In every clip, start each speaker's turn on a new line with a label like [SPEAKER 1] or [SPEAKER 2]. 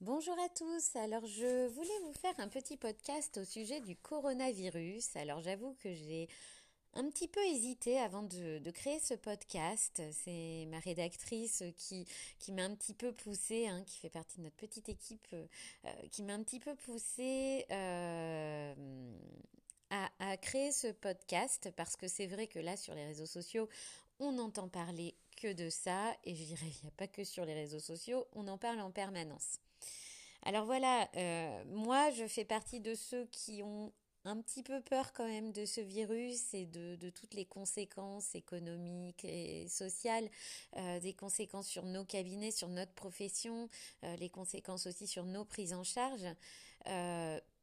[SPEAKER 1] Bonjour à tous, alors je voulais vous faire un petit podcast au sujet du coronavirus. Alors j'avoue que j'ai un petit peu hésité avant de, créer ce podcast. C'est ma rédactrice qui, m'a un petit peu poussée, hein, qui fait partie de notre petite équipe, euh, qui m'a un petit peu poussée euh, à, à, créer ce podcast parce que c'est vrai que là sur les réseaux sociaux, on entend parler que de ça et je dirais il n'y a pas que sur les réseaux sociaux, on en parle en permanence. Alors voilà, euh, moi je fais partie de ceux qui ont un petit peu peur quand même de ce virus et de, toutes les conséquences économiques et sociales, euh, des conséquences sur nos cabinets, sur notre profession, euh, les conséquences aussi sur nos prises en charge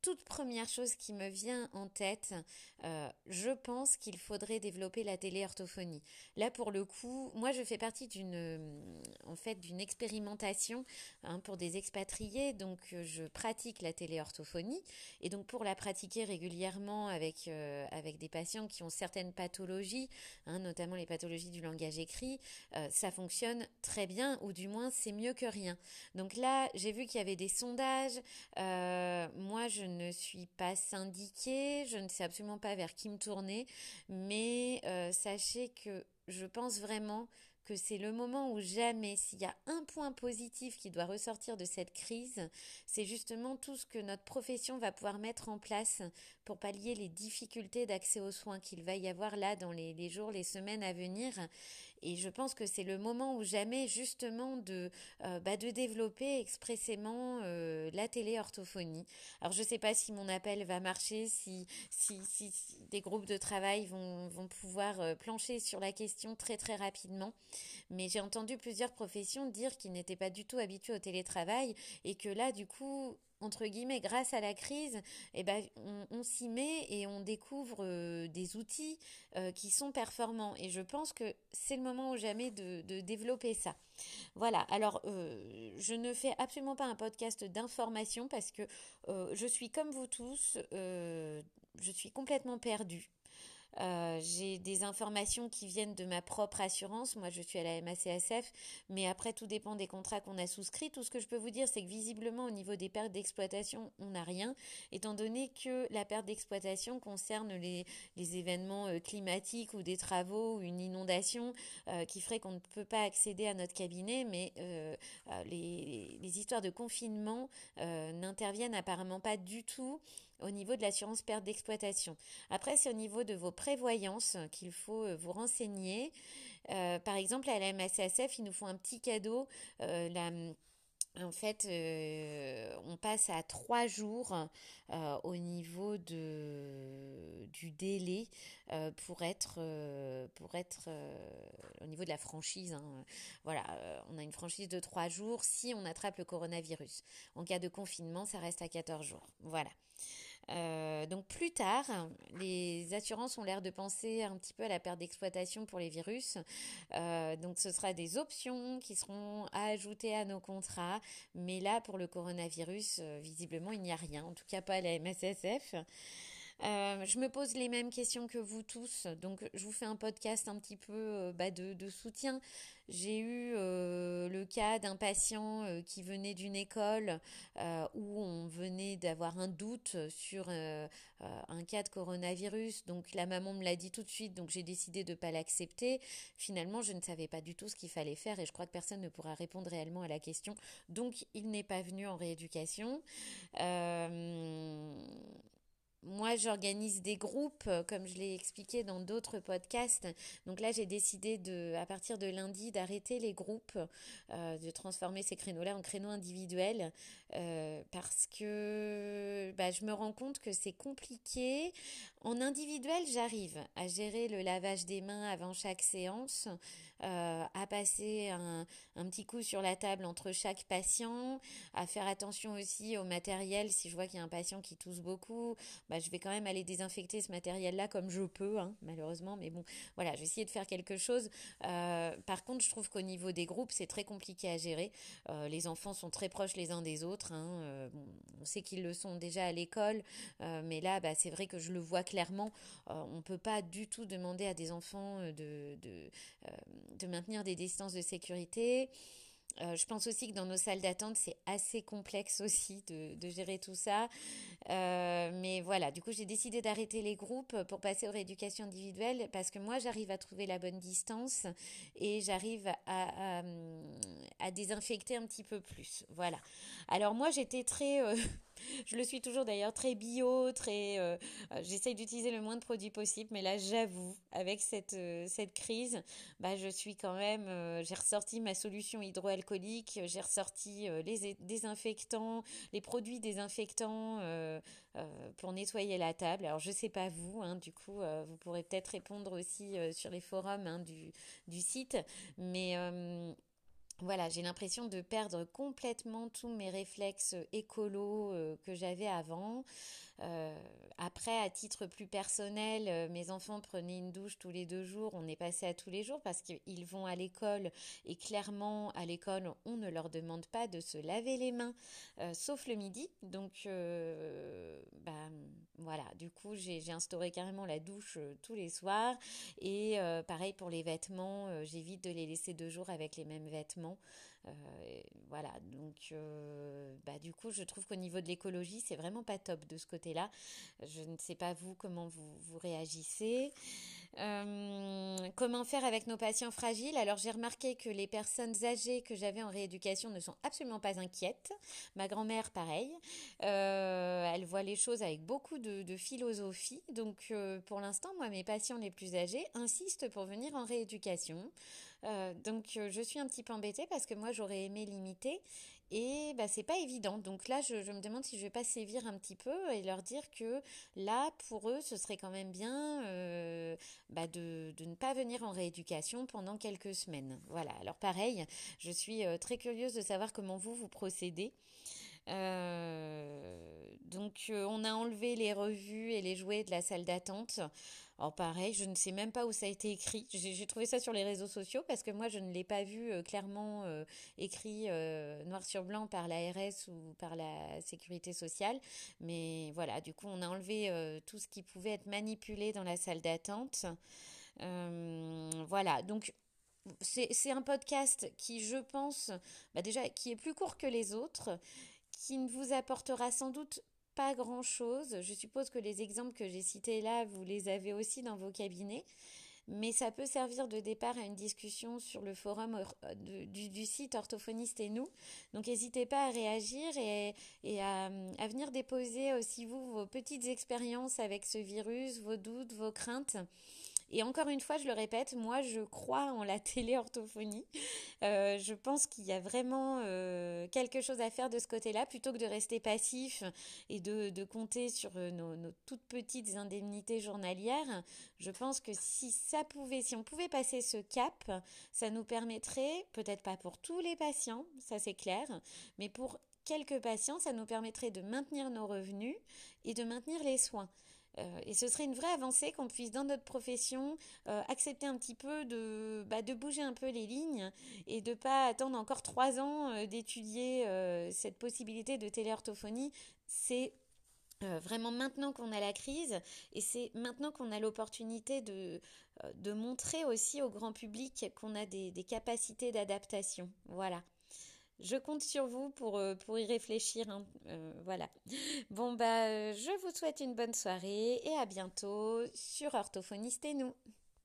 [SPEAKER 1] toute première chose qui me vient en tête, euh, je pense qu'il faudrait développer la téléorthophonie. Là, pour le coup, moi, je fais partie d'une, euh, en fait, d'une expérimentation hein, pour des expatriés. Donc, euh, je pratique la téléorthophonie et donc pour la pratiquer régulièrement avec avec des patients qui ont certaines pathologies, hein, notamment les pathologies du langage écrit, ça fonctionne très bien ou du moins c'est mieux que rien. Donc là, j'ai vu qu'il y avait des sondages. moi, je ne suis pas syndiquée, je ne sais absolument pas vers qui me tourner, mais euh, sachez que je pense vraiment que c'est le moment où jamais, s'il y a un point positif qui doit ressortir de cette crise, c'est justement tout ce que notre profession va pouvoir mettre en place pour pallier les difficultés d'accès aux soins qu'il va y avoir là dans les, jours, les semaines à venir. Et je pense que c'est le moment où jamais justement de, euh, bah, de développer expressément euh, la téléorthophonie. Alors je ne sais pas si mon appel va marcher, si, si, si, des groupes de travail vont, vont pouvoir euh, plancher sur la question très très rapidement. Mais j'ai entendu plusieurs professions dire qu'ils n'étaient pas du tout habitués au télétravail et que là, du coup, entre guillemets, grâce à la crise, eh ben, on, s'y met et on découvre euh, des outils euh, qui sont performants. Et je pense que c'est le moment ou jamais de, développer ça. Voilà. Alors, euh, je ne fais absolument pas un podcast d'information parce que je suis comme vous tous, je suis complètement perdue. Euh, j'ai des informations qui viennent de ma propre assurance. Moi, je suis à la MACSF, mais après, tout dépend des contrats qu'on a souscrits. Tout ce que je peux vous dire, c'est que visiblement, au niveau des pertes d'exploitation, on n'a rien, étant donné que la perte d'exploitation concerne les, événements euh, climatiques ou des travaux ou une inondation euh, qui ferait qu'on ne peut pas accéder à notre cabinet, mais les, histoires de confinement n'interviennent apparemment pas du tout au niveau de l'assurance perte d'exploitation. Après, c'est au niveau de vos prévoyances qu'il faut euh, vous renseigner. Euh, par exemple, à la MACSF, ils nous font un petit cadeau. Euh, en fait, on passe à trois jours au niveau de, du délai pour être, pour être au niveau de la franchise. Hein. Voilà, on a une franchise de trois jours si on attrape le coronavirus. En cas de confinement, ça reste à 14 jours. Voilà. Euh, donc plus tard, les assurances ont l'air de penser un petit peu à la perte d'exploitation pour les virus. Euh, donc ce sera des options qui seront à ajouter à nos contrats. Mais là, pour le coronavirus, euh, visiblement, il n'y a rien. En tout cas, pas à la MSSF. Euh, je me pose les mêmes questions que vous tous, donc je vous fais un podcast un petit peu euh, bah, de, soutien. J'ai eu euh, le cas d'un patient qui venait d'une école où on venait d'avoir un doute sur un cas de coronavirus, donc la maman me l'a dit tout de suite, donc j'ai décidé de ne pas l'accepter. Finalement, je ne savais pas du tout ce qu'il fallait faire et je crois que personne ne pourra répondre réellement à la question, donc il n'est pas venu en rééducation. Moi, j'organise des groupes, euh, comme je l'ai expliqué dans d'autres podcasts. Donc là, j'ai décidé de, à partir de lundi, d'arrêter les groupes, euh, de transformer ces créneaux-là en créneaux individuels, euh, parce que bah, je me rends compte que c'est compliqué. En individuel, j'arrive à gérer le lavage des mains avant chaque séance, à passer un, petit coup sur la table entre chaque patient, à faire attention aussi au matériel si je vois qu'il y a un patient qui tousse beaucoup. Bah, bah, je vais quand même aller désinfecter ce matériel-là comme je peux, hein, malheureusement. Mais bon, voilà, je vais essayer de faire quelque chose. Euh, par contre, je trouve qu'au niveau des groupes, c'est très compliqué à gérer. Euh, les enfants sont très proches les uns des autres. Hein, euh, on sait qu'ils le sont déjà à l'école, mais là, bah, c'est vrai que je le vois clairement. on ne peut pas du tout demander à des enfants de, de, de maintenir des distances de sécurité. Euh, je pense aussi que dans nos salles d'attente, c'est assez complexe aussi de, gérer tout ça. Euh, mais voilà, du coup, j'ai décidé d'arrêter les groupes pour passer aux rééducations individuelles parce que moi, j'arrive à trouver la bonne distance et j'arrive à, désinfecter un petit peu plus. Voilà. Alors moi, j'étais très... Euh, je le suis toujours d'ailleurs très bio, très. Euh, euh, J'essaye d'utiliser le moins de produits possible, mais là, j'avoue, avec cette euh, cette crise, bah, je suis quand même. Euh, j'ai ressorti ma solution hydroalcoolique, j'ai ressorti les désinfectants, les produits désinfectants pour nettoyer la table. Alors, je sais pas vous, hein, du coup, vous pourrez peut-être répondre aussi sur les forums hein, du du site, mais voilà, j'ai l'impression de perdre complètement tous mes réflexes écolos euh, que j'avais avant. Euh, après, à titre plus personnel, euh, mes enfants prenaient une douche tous les deux jours. On est passé à tous les jours parce qu'ils vont à l'école et clairement, à l'école, on ne leur demande pas de se laver les mains, euh, sauf le midi. Donc, bah, voilà, du coup, j'ai instauré carrément la douche tous les soirs. Et pareil pour les vêtements, j'évite de les laisser deux jours avec les mêmes vêtements. Euh, voilà, donc euh, bah, du coup, je trouve qu'au niveau de l'écologie, c'est vraiment pas top de ce côté-là. Je ne sais pas vous comment vous, vous réagissez. Euh, comment faire avec nos patients fragiles? Alors j'ai remarqué que les personnes âgées que j'avais en rééducation ne sont absolument pas inquiètes. Ma grand-mère, pareil. Elle voit les choses avec beaucoup de, philosophie. Donc pour l'instant, moi, mes patients les plus âgés insistent pour venir en rééducation. Euh, donc euh, je suis un petit peu embêtée parce que moi j'aurais aimé limiter et bah, c'est pas évident. Donc là je, me demande si je vais pas sévir un petit peu et leur dire que là pour eux ce serait quand même bien euh, bah, de, de, ne pas venir en rééducation pendant quelques semaines. Voilà, alors pareil, je suis très curieuse de savoir comment vous vous procédez. Euh, donc euh, on a enlevé les revues et les jouets de la salle d'attente. Alors pareil, je ne sais même pas où ça a été écrit. J'ai trouvé ça sur les réseaux sociaux parce que moi je ne l'ai pas vu euh, clairement écrit noir sur blanc par l'ARS ou par la sécurité sociale. Mais voilà, du coup on a enlevé tout ce qui pouvait être manipulé dans la salle d'attente. Voilà, donc c'est un podcast qui, je pense, bah déjà, qui est plus court que les autres, qui ne vous apportera sans doute pas grand-chose. Je suppose que les exemples que j'ai cités là, vous les avez aussi dans vos cabinets. Mais ça peut servir de départ à une discussion sur le forum du, du site Orthophoniste et nous. Donc n'hésitez pas à réagir et, et à, à, venir déposer aussi vous vos petites expériences avec ce virus, vos doutes, vos craintes. Et encore une fois, je le répète, moi je crois en la téléorthophonie. Euh, je pense qu'il y a vraiment euh, quelque chose à faire de ce côté-là, plutôt que de rester passif et de, de compter sur euh, nos, nos, toutes petites indemnités journalières. Je pense que si ça pouvait, si on pouvait passer ce cap, ça nous permettrait, peut-être pas pour tous les patients, ça c'est clair, mais pour quelques patients, ça nous permettrait de maintenir nos revenus et de maintenir les soins. Euh, et ce serait une vraie avancée qu'on puisse dans notre profession euh, accepter un petit peu de, bah, de bouger un peu les lignes et de pas attendre encore trois ans euh, d'étudier cette possibilité de téléorthophonie. C'est vraiment maintenant qu'on a la crise et c'est maintenant qu'on a l'opportunité de, de montrer aussi au grand public qu'on a des, des capacités d'adaptation. Voilà. Je compte sur vous pour, euh, y réfléchir. Hein. Euh, voilà. Bon, bah, je vous souhaite une bonne soirée et à bientôt sur Orthophoniste et nous.